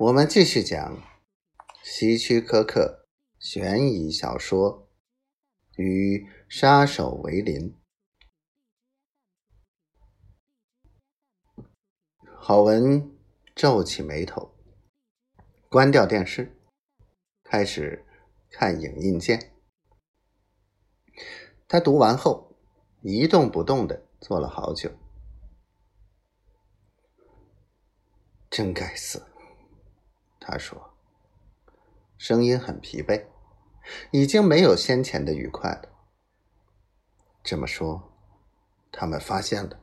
我们继续讲希区柯克悬疑小说《与杀手为邻》。郝文皱起眉头，关掉电视，开始看影印件。他读完后一动不动的坐了好久。真该死。他说，声音很疲惫，已经没有先前的愉快了。这么说，他们发现了。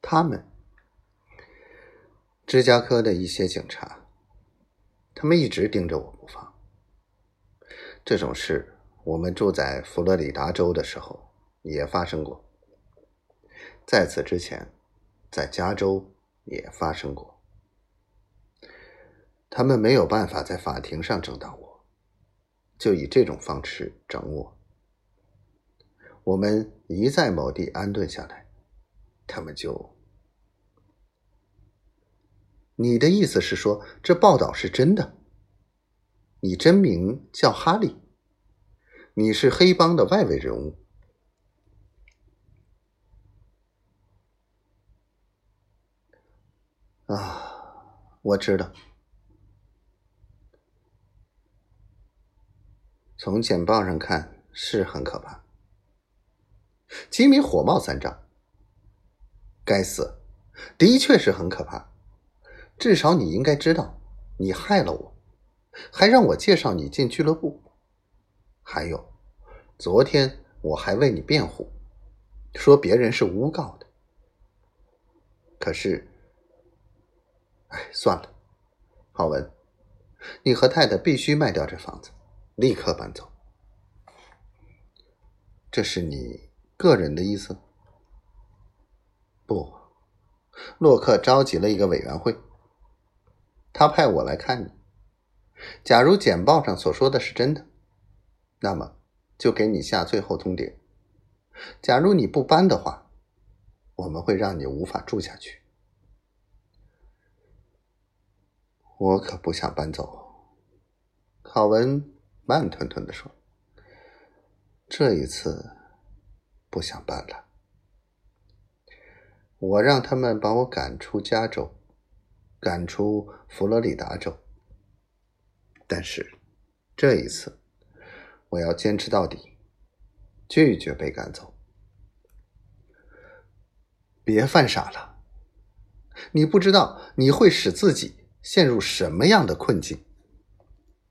他们，芝加哥的一些警察，他们一直盯着我不放。这种事，我们住在佛罗里达州的时候也发生过。在此之前，在加州也发生过。他们没有办法在法庭上整到我，就以这种方式整我。我们一在某地安顿下来，他们就……你的意思是说，这报道是真的？你真名叫哈利？你是黑帮的外围人物？啊，我知道。从简报上看是很可怕。吉米火冒三丈。该死，的确是很可怕。至少你应该知道，你害了我，还让我介绍你进俱乐部。还有，昨天我还为你辩护，说别人是诬告的。可是，哎，算了，郝文，你和太太必须卖掉这房子。立刻搬走，这是你个人的意思？不，洛克召集了一个委员会，他派我来看你。假如简报上所说的是真的，那么就给你下最后通牒：假如你不搬的话，我们会让你无法住下去。我可不想搬走，考文。慢吞吞的说：“这一次不想办了。我让他们把我赶出加州，赶出佛罗里达州。但是这一次，我要坚持到底，拒绝被赶走。别犯傻了，你不知道你会使自己陷入什么样的困境。”